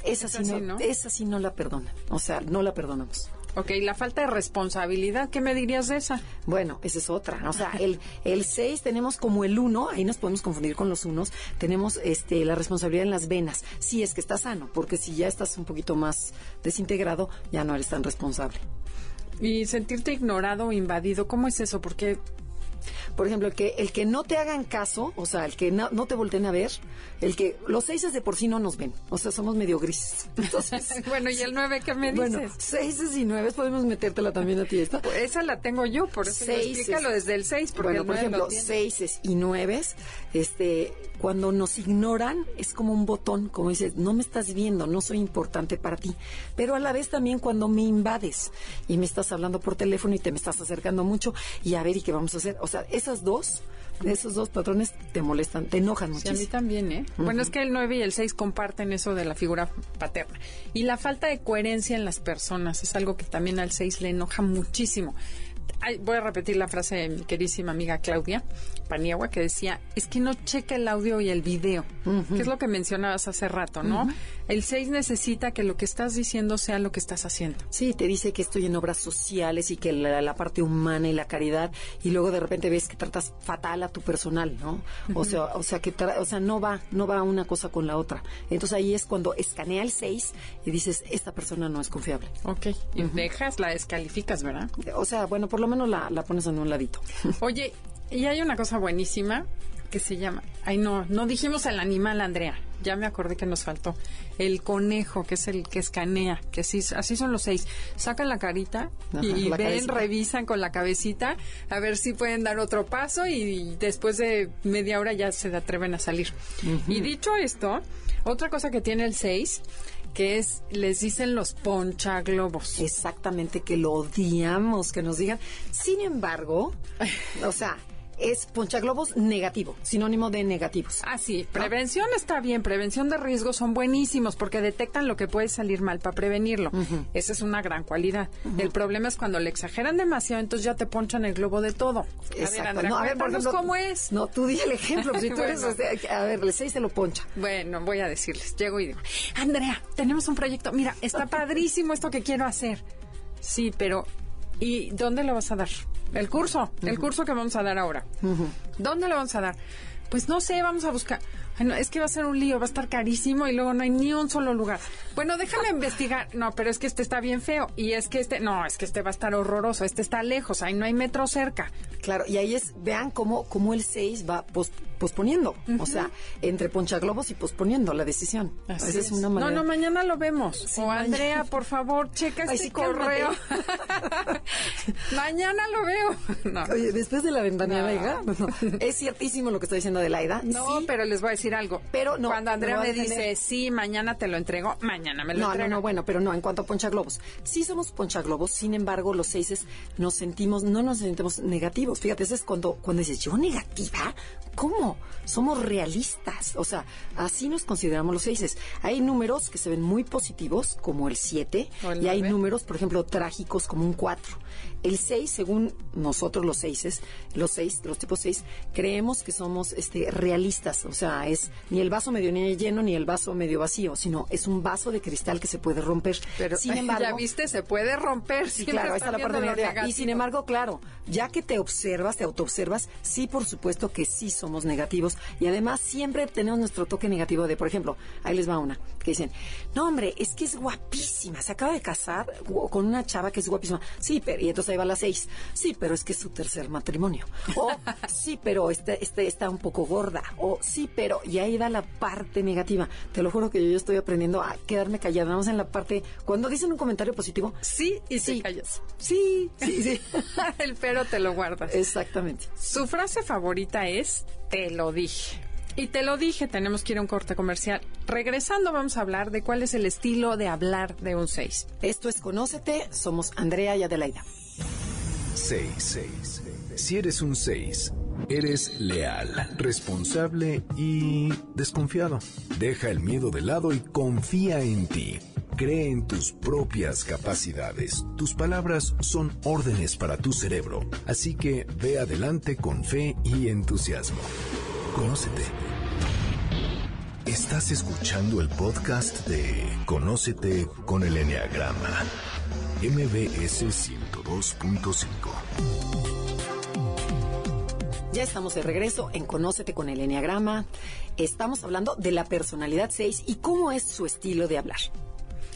esa Es sí, así, no, ¿no? esa sí no la perdonan. O sea, no la perdonamos. Ok, la falta de responsabilidad, ¿qué me dirías de esa? Bueno, esa es otra. O sea, el, el 6 tenemos como el 1, ahí nos podemos confundir con los unos, tenemos este, la responsabilidad en las venas, si es que estás sano, porque si ya estás un poquito más desintegrado, ya no eres tan responsable. Y sentirte ignorado o invadido, ¿cómo es eso? Porque Por ejemplo, el que, el que no te hagan caso, o sea, el que no, no te volteen a ver, el que los seises de por sí no nos ven, o sea, somos medio grises. Entonces, bueno, ¿y el 9 qué me dices? bueno, seises y nueves podemos metértela también a ti esta. Pues esa la tengo yo, por eso explícalo desde el 6, porque Bueno, el por 9 ejemplo, seises y nueves, este, cuando nos ignoran es como un botón, como dices, no me estás viendo, no soy importante para ti. Pero a la vez también cuando me invades y me estás hablando por teléfono y te me estás acercando mucho y a ver y qué vamos a hacer. O sea, esas dos, esos dos patrones te molestan, te enojan Sí, a mí muchísimo. también, ¿eh? Bueno, es que el 9 y el 6 comparten eso de la figura paterna. Y la falta de coherencia en las personas es algo que también al 6 le enoja muchísimo. Ay, voy a repetir la frase de mi querísima amiga Claudia Paniagua que decía, es que no checa el audio y el video, que es lo que mencionabas hace rato, ¿no? El 6 necesita que lo que estás diciendo sea lo que estás haciendo. Sí, te dice que estoy en obras sociales y que la, la parte humana y la caridad y luego de repente ves que tratas fatal a tu personal, ¿no? O sea, o sea que tra- o sea, no va, no va una cosa con la otra. Entonces ahí es cuando escanea el 6 y dices, esta persona no es confiable. Ok. Y dejas, la descalificas, ¿verdad? O sea, bueno, por lo menos la, la pones en un ladito. Oye, y hay una cosa buenísima que se llama, ay no, no dijimos el animal, Andrea, ya me acordé que nos faltó, el conejo, que es el que escanea, que así, así son los seis, sacan la carita Ajá, y la ven, cabecita. revisan con la cabecita a ver si pueden dar otro paso y después de media hora ya se atreven a salir. Y dicho esto, otra cosa que tiene el seis, que es, les dicen los ponchaglobos. Exactamente, que lo odiamos, que nos digan. Sin embargo, o sea, es ponchaglobos negativo, sinónimo de negativos. Ah, sí, prevención está bien, prevención de riesgos son buenísimos porque detectan lo que puede salir mal para prevenirlo. Esa es una gran cualidad. El problema es cuando le exageran demasiado, entonces ya te ponchan el globo de todo. Exacto. A ver, Andrea, no, a ver, por cuéntanos ejemplo, cómo es. No, tú di el ejemplo. Si tú eres, Bueno. este, a ver, el 6 te lo poncha. Bueno, voy a decirles. Llego y digo, Andrea, tenemos un proyecto. Mira, está padrísimo esto que quiero hacer. Sí, pero ¿y dónde lo vas a dar? El curso, el curso que vamos a dar ahora. ¿Dónde lo vamos a dar? Pues no sé, vamos a buscar. Ay, no, es que va a ser un lío, va a estar carísimo y luego no hay ni un solo lugar. Bueno, déjame investigar. No, pero es que este está bien feo. Y es que este, no, es que este va a estar horroroso. Este está lejos, ahí no hay metro cerca. Claro, y ahí es, vean cómo, cómo el 6 va pos- posponiendo. O sea, entre ponchaglobos y posponiendo la decisión. Así Esa es una manera. No, no, mañana lo vemos. Sí, o mañana. Andrea, por favor, checa Ay, este sí, correo. mañana lo veo. No. Oye, después de la ventaneada, No. es ciertísimo lo que está diciendo Adelaida. No, Sí, pero les voy a decir algo. Pero no, Cuando Andrea me dice, sí, mañana te lo entrego, mañana me lo No, no, no, bueno, pero no, en cuanto a ponchaglobos. Sí somos ponchaglobos, sin embargo, los seises nos sentimos, no nos sentimos negativos. Fíjate, ese es cuando, cuando dices, ¿yo negativa? ¿Cómo? Somos realistas. O sea, así nos consideramos los seises. Hay números que se ven muy positivos, como el 7, O el y hay números, por ejemplo, trágicos, como un 4. El 6, según nosotros los seises, los 6, los tipos 6, creemos que somos este, realistas. O sea, es ni el vaso medio lleno ni el vaso medio vacío, sino es un vaso de cristal que se puede romper. Pero sin embargo, ya viste, se puede romper. Sí, claro, está la parte negativa. Y sin embargo, claro, ya que te observas, te autoobservas, sí, por supuesto que sí somos negativos. Y además siempre tenemos nuestro toque negativo de, por ejemplo, ahí les va una, que dicen, no, hombre, es que es guapísima, se acaba de casar con una chava que es guapísima. Sí, pero, y entonces va la seis. Sí, pero es que es su tercer matrimonio. O, sí, pero este, este está un poco gorda. O, sí, pero, y ahí va la parte negativa. Te lo juro que yo ya estoy aprendiendo a quedarme callada. Vamos en la parte, cuando dicen un comentario positivo, Sí, y Sí. te callas. Sí, sí, sí. El pero te lo guardas. Exactamente. Su frase favorita es te lo dije. Y te lo dije, tenemos que ir a un corte comercial. Regresando vamos a hablar de cuál es el estilo de hablar de un 6. Esto es Conócete, somos Andrea y Adelaida. 6. Si eres un 6, eres leal, responsable y desconfiado. Deja el miedo de lado y confía en ti. Cree en tus propias capacidades. Tus palabras son órdenes para tu cerebro, así que ve adelante con fe y entusiasmo. Conócete. Estás escuchando el podcast de Conócete con el Enneagrama, MBS 102.5. Ya estamos de regreso en Conócete con el Enneagrama. Estamos hablando de la personalidad 6 y cómo es su estilo de hablar.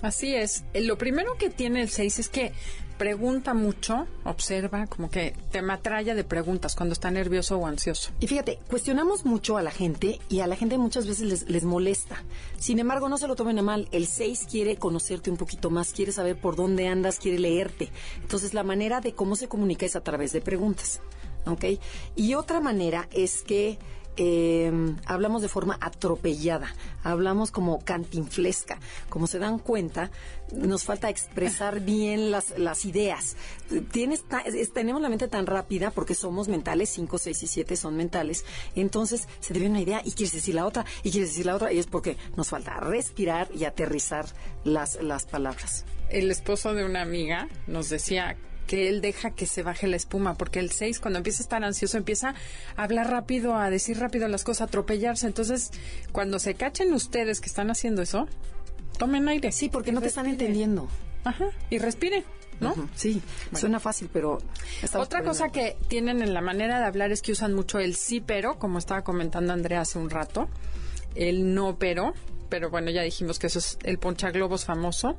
Así es. Eh, Lo primero que tiene el 6 es que pregunta mucho, observa, como que te matralla de preguntas cuando está nervioso o ansioso. Y fíjate, cuestionamos mucho a la gente y a la gente muchas veces les, les molesta. Sin embargo, no se lo tomen a mal. El 6 quiere conocerte un poquito más, quiere saber por dónde andas, quiere leerte. Entonces, la manera de cómo se comunica es a través de preguntas. ¿Ok? Y otra manera es que eh, hablamos de forma atropellada, hablamos como cantinflesca. Como se dan cuenta, nos falta expresar bien las, las ideas. Tienes ta- es- tenemos la mente tan rápida porque somos mentales, 5, 6 y 7 son mentales. Entonces se te viene una idea y quieres decir la otra y quieres decir la otra y es porque nos falta respirar y aterrizar las, las palabras. El esposo de una amiga nos decía que él deja que se baje la espuma, porque el 6 cuando empieza a estar ansioso empieza a hablar rápido, a decir rápido las cosas, a atropellarse. Entonces, cuando se cachen ustedes que están haciendo eso, tomen aire. Sí, porque no te están entendiendo. Ajá, y respiren, ¿no? Sí, suena fácil, pero... Otra cosa que tienen en la manera de hablar es que usan mucho el sí pero, como estaba comentando Andrea hace un rato, el no pero, pero bueno, ya dijimos que eso es el ponchaglobos famoso.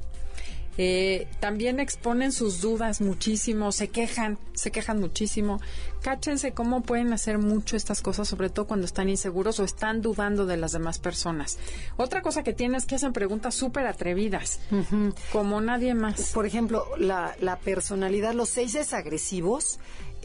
Eh, también exponen sus dudas muchísimo, se quejan, se quejan muchísimo. Cáchense cómo pueden hacer mucho estas cosas, sobre todo cuando están inseguros o están dudando de las demás personas. Otra cosa que tienen es que hacen preguntas súper atrevidas, como nadie más. Por ejemplo, la, la personalidad, los seis es agresivos,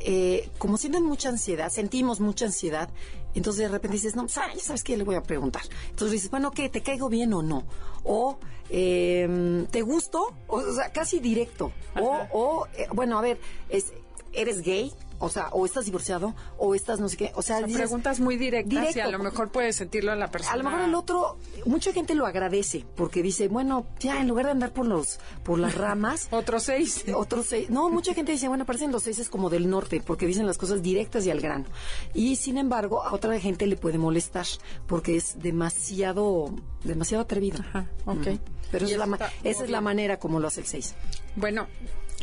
eh, como sienten mucha ansiedad, sentimos mucha ansiedad, entonces de repente dices, no, ya sabes qué le voy a preguntar. Entonces dices, bueno, ¿qué? ¿Te caigo bien o no? O, eh, ¿te gusto? O, sea, casi directo. O, o eh, bueno, a ver, es, ¿eres gay? O sea, o estás divorciado, o estás no sé qué. O sea, O sea, dices- preguntas muy directas y a lo mejor puedes sentirlo a la persona. a lo mejor el otro, mucha gente lo agradece, porque dice, bueno, ya en lugar de andar por los, por las ramas, Otro seis. otros seis. No, mucha gente dice, bueno, parecen los seis como del norte, porque dicen las cosas directas y al grano. Y sin embargo, a otra gente le puede molestar, porque es demasiado, demasiado atrevido. Ajá, ok. Pero esa es, la, esa es la manera como lo hace el seis. Bueno,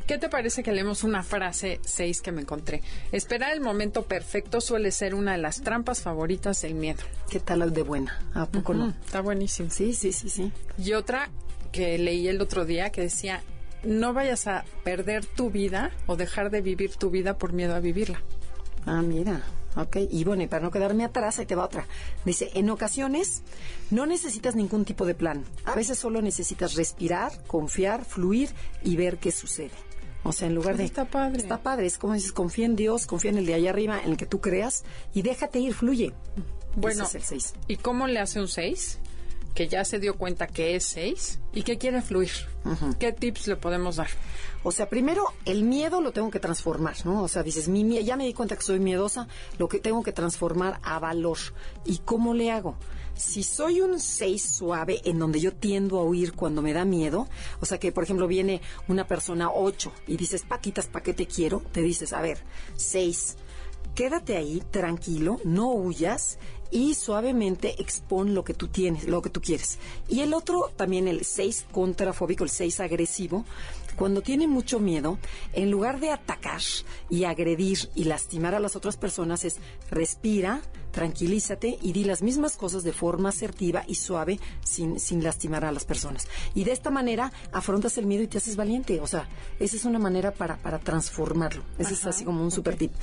¿qué te parece que leemos una frase 6 que me encontré? Esperar el momento perfecto suele ser una de las trampas favoritas del miedo. ¿Qué tal al de buena? ¿A poco no? Está buenísimo. Sí, sí, sí, sí. Y otra que leí el otro día que decía, no vayas a perder tu vida o dejar de vivir tu vida por miedo a vivirla. Ah, mira. Ok, y bueno, y para no quedarme atrás, ahí te va otra. Dice, en ocasiones no necesitas ningún tipo de plan. A veces solo necesitas respirar, confiar, fluir y ver qué sucede. O sea, en lugar de... Está padre. Está padre, es como dices, confía en Dios, confía en el de allá arriba, en el que tú creas, y déjate ir, fluye. Bueno, es el seis. ¿y cómo le hace un 6? Que ya se dio cuenta que es 6 y que quiere fluir. ¿Qué tips le podemos dar? O sea, primero el miedo lo tengo que transformar, ¿no? O sea, dices, mi ya me di cuenta que soy miedosa, lo que tengo que transformar a valor. ¿Y cómo le hago? Si soy un 6 suave en donde yo tiendo a huir cuando me da miedo, o sea que por ejemplo viene una persona 8 y dices, Paquitas, ¿para qué te quiero? Te dices, a ver, 6, quédate ahí tranquilo, no huyas y suavemente expon lo que tú tienes, lo que tú quieres. Y el otro, también el 6 contrafóbico, el 6 agresivo, cuando tiene mucho miedo, en lugar de atacar y agredir y lastimar a las otras personas, es respira, tranquilízate y di las mismas cosas de forma asertiva y suave sin, sin lastimar a las personas. Y de esta manera afrontas el miedo y te haces valiente. O sea, esa es una manera para, para transformarlo. Ese es así como un super tip.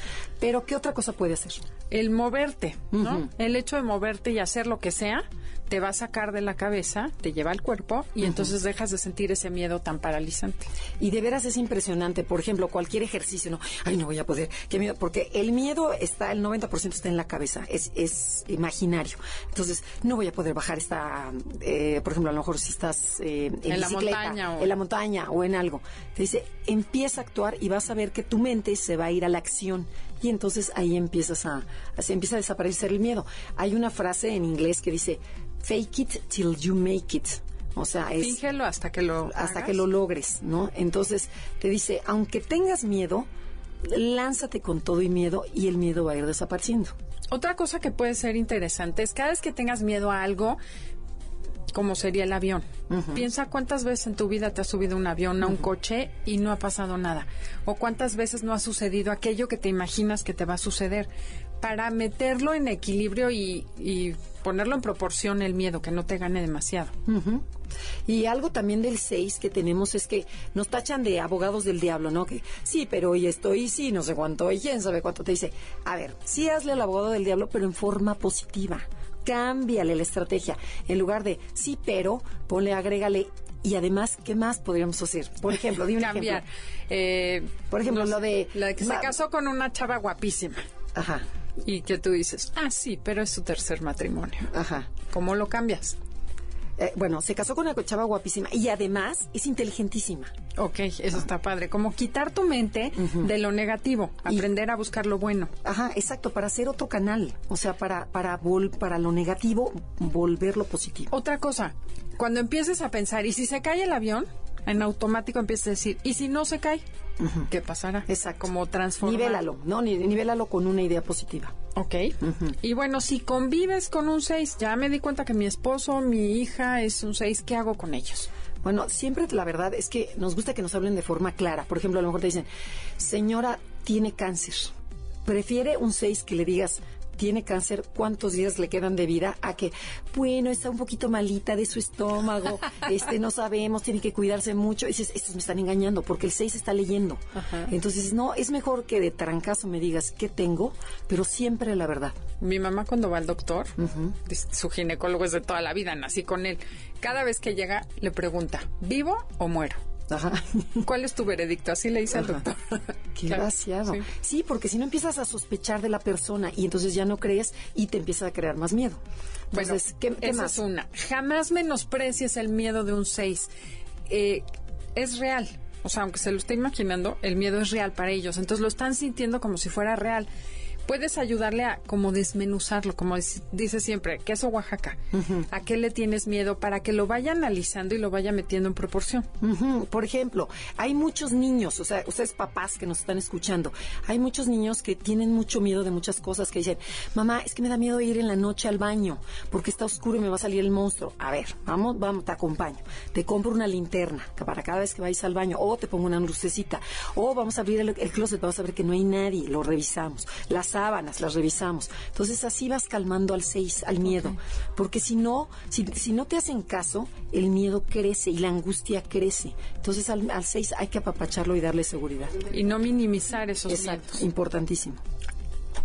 Pero, ¿qué otra cosa puede hacer? El moverte, ¿no? El hecho de moverte y hacer lo que sea te va a sacar de la cabeza, te lleva al cuerpo y entonces dejas de sentir ese miedo tan paralizante. Y de veras es impresionante. Por ejemplo, cualquier ejercicio, ¿no? Ay, no voy a poder. Qué miedo. Porque el miedo está, el 90% está en la cabeza. Es, es imaginario. Entonces, no voy a poder bajar esta, eh, por ejemplo, a lo mejor si estás eh, en, En la montaña o- en la montaña o en algo. Te dice, empieza a actuar y vas a ver que tu mente se va a ir a la acción. Y entonces ahí empiezas a, se empieza a desaparecer el miedo. Hay una frase en inglés que dice, fake it till you make it. O sea, es Fíngelo hasta que lo hasta hagas. que lo logres, ¿no? Entonces te dice, aunque tengas miedo, lánzate con todo y miedo y el miedo va a ir desapareciendo. Otra cosa que puede ser interesante es cada vez que tengas miedo a algo, como sería el avión. Piensa cuántas veces en tu vida te has subido un avión, a un coche y no ha pasado nada. O cuántas veces no ha sucedido aquello que te imaginas que te va a suceder. Para meterlo en equilibrio y, y ponerlo en proporción el miedo, que no te gane demasiado. Y algo también del 6 que tenemos es que nos tachan de abogados del diablo, ¿no? Que sí, pero hoy estoy, sí, no sé cuánto, y quién sabe cuánto te dice. A ver, sí hazle al abogado del diablo, pero en forma positiva. Cámbiale la estrategia. En lugar de sí, pero, ponle, agrégale. Y además, ¿qué más podríamos hacer? Por ejemplo, di un Cambiar. ejemplo. Eh, Por ejemplo, lo de- La que se casó con una chava guapísima. Ajá, Y que tú dices, ah, sí, pero es su tercer matrimonio. ajá. ¿Cómo lo cambias? Eh, bueno, se casó con una chava guapísima y además es inteligentísima. Ok, eso está padre. Como quitar tu mente de lo negativo, Y- aprender a buscar lo bueno. Ajá, exacto, para hacer otro canal. O sea, para, para, vol- para lo negativo, volverlo positivo. Otra cosa, cuando empieces a pensar, ¿y si se cae el avión? En automático empiezas a decir, ¿y si no se cae? ¿Qué pasará? Exacto. Como transformar. Nivélalo, ¿no? Ni- Nivélalo con una idea positiva. Ok. Y bueno, si convives con un 6, ya me di cuenta que mi esposo, mi hija es un 6, ¿qué hago con ellos? Bueno, siempre la verdad es que nos gusta que nos hablen de forma clara. Por ejemplo, a lo mejor te dicen, señora, tiene cáncer. Prefiere un 6 que le digas, tiene cáncer, cuántos días le quedan de vida, a que, bueno, está un poquito malita de su estómago, este, no sabemos, tiene que cuidarse mucho. Y dices, estos me están engañando, porque el 6 está leyendo. Entonces, no, es mejor que de trancazo me digas qué tengo, pero siempre la verdad. Mi mamá cuando va al doctor, su ginecólogo es de toda la vida, nací con él. Cada vez que llega le pregunta, ¿vivo o muero? Ajá. ¿Cuál es tu veredicto? Así le dice al doctor. Qué Claro, vaciado. sí. Sí. porque si no empiezas a sospechar de la persona y entonces ya no crees y te empieza a crear más miedo. Bueno, Entonces, ¿qué, qué esa más? es una. Jamás menosprecies el miedo de un 6. es real. O sea, aunque se lo esté imaginando, el miedo es real para ellos. Entonces lo están sintiendo como si fuera real puedes ayudarle a como desmenuzarlo, como dice siempre, queso Oaxaca. ¿A qué le tienes miedo? Para que lo vaya analizando y lo vaya metiendo en proporción. Por ejemplo, hay muchos niños, o sea, ustedes papás que nos están escuchando, hay muchos niños que tienen mucho miedo de muchas cosas, que dicen, mamá, es que me da miedo ir en la noche al baño porque está oscuro y me va a salir el monstruo. A ver, vamos, vamos, te acompaño. Te compro una linterna para cada vez que vayas al baño, o te pongo una lucecita, o vamos a abrir el, closet, vamos a ver que no hay nadie, lo revisamos. Las sábanas, las revisamos. Entonces así vas calmando al 6, al miedo. Porque si no, si, si, no te hacen caso, el miedo crece y la angustia crece. Entonces al 6 hay que apapacharlo y darle seguridad. Y no minimizar esos Exacto, importantísimo.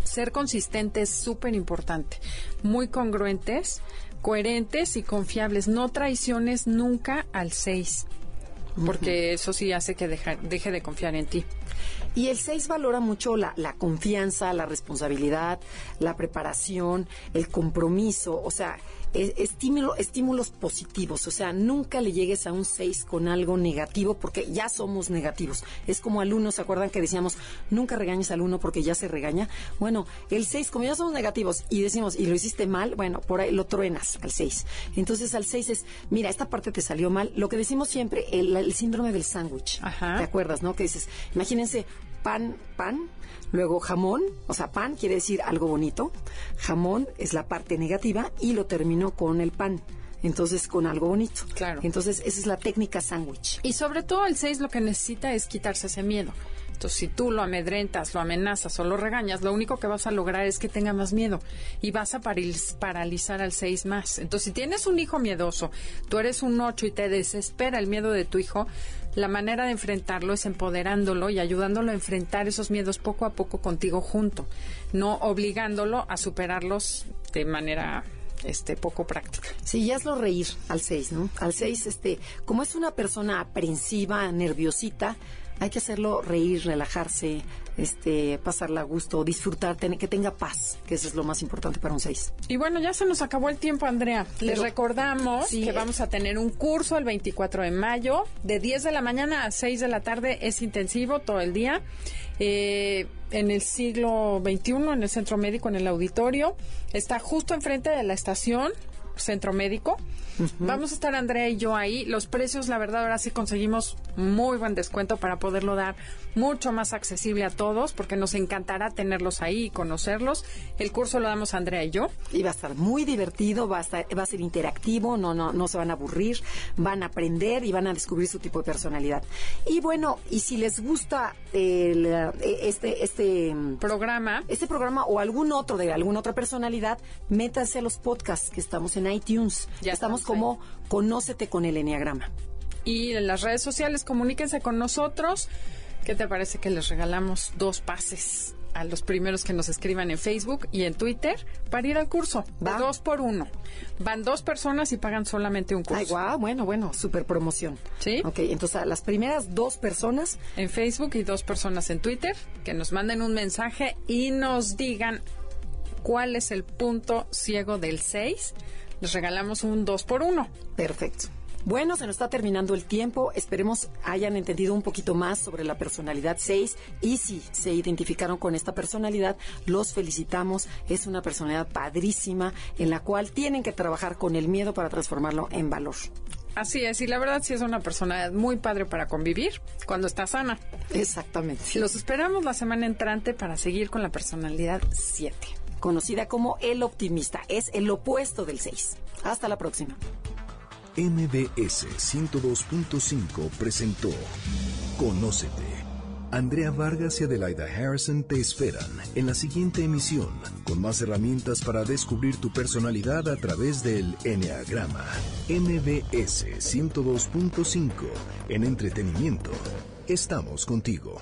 Ser consistente es súper importante. Muy congruentes, coherentes y confiables. No traiciones nunca al 6 porque eso sí hace que deje de confiar en ti. Y el 6 valora mucho la, la, confianza, la responsabilidad, la preparación, el compromiso, o sea, estímulo, estímulos positivos, o sea, nunca le llegues a un 6 con algo negativo porque ya somos negativos. Es como alumnos, ¿se acuerdan que decíamos, nunca regañes al uno porque ya se regaña? Bueno, el 6, como ya somos negativos y decimos, y lo hiciste mal, bueno, por ahí lo truenas al 6. Entonces al 6 es, mira, esta parte te salió mal. Lo que decimos siempre, el, el síndrome del sándwich. ¿Te acuerdas, no? Que dices, imagínense, pan, pan, luego jamón, o sea, pan quiere decir algo bonito, jamón es la parte negativa y lo termino con el pan. Entonces, con algo bonito. Claro. Entonces, esa es la técnica sándwich. Y sobre todo el 6 lo que necesita es quitarse ese miedo. Entonces, si tú lo amedrentas, lo amenazas o lo regañas, lo único que vas a lograr es que tenga más miedo y vas a paralizar al 6 más. Entonces, si tienes un hijo miedoso, tú eres un 8 y te desespera el miedo de tu hijo, la manera de enfrentarlo es empoderándolo y ayudándolo a enfrentar esos miedos poco a poco contigo junto, no obligándolo a superarlos de manera este poco práctica. Sí, ya hazlo reír al 6, ¿no? Al 6, este, como es una persona aprensiva, nerviosita, hay que hacerlo reír, relajarse, este, pasarla a gusto, disfrutar, que tenga paz, que eso es lo más importante para un 6. Y bueno, ya se nos acabó el tiempo, Andrea. Les recordamos que vamos a tener un curso el 24 de mayo, de 10 de la mañana a 6 de la tarde, es intensivo todo el día. Eh, en el siglo XXI, en el centro médico, en el auditorio. Está justo enfrente de la estación, centro médico. Vamos a estar Andrea y yo ahí. Los precios, la verdad, ahora sí conseguimos muy buen descuento para poderlo dar mucho más accesible a todos, porque nos encantará tenerlos ahí y conocerlos. El curso lo damos Andrea y yo. Y va a estar muy divertido, va a, estar, va a ser interactivo, no, no, no se van a aburrir, van a aprender y van a descubrir su tipo de personalidad. Y bueno, y si les gusta el, eh, este, este programa, este programa o algún otro de alguna otra personalidad, métanse a los podcasts que estamos en iTunes. Ya estamos como Conócete con el Enneagrama. Y en las redes sociales, comuníquense con nosotros. ¿Qué te parece que les regalamos dos pases a los primeros que nos escriban en Facebook y en Twitter para ir al curso? Dos por uno. Van dos personas y pagan solamente un curso. Ay, guau, bueno, bueno, super promoción. Sí. Ok, entonces a las primeras dos personas. En Facebook y dos personas en Twitter, que nos manden un mensaje y nos digan cuál es el punto ciego del 6 les regalamos un 2 por 1 Perfecto. Bueno, se nos está terminando el tiempo. Esperemos hayan entendido un poquito más sobre la personalidad 6 y si se identificaron con esta personalidad, los felicitamos. Es una personalidad padrísima en la cual tienen que trabajar con el miedo para transformarlo en valor. Así es, y la verdad sí es una personalidad muy padre para convivir cuando está sana. Exactamente. Los esperamos la semana entrante para seguir con la personalidad 7 conocida como el optimista. Es el opuesto del 6. Hasta la próxima. MBS 102.5 presentó Conócete. Andrea Vargas y Adelaida Harrison te esperan en la siguiente emisión con más herramientas para descubrir tu personalidad a través del Enneagrama. MBS 102.5 en entretenimiento. Estamos contigo.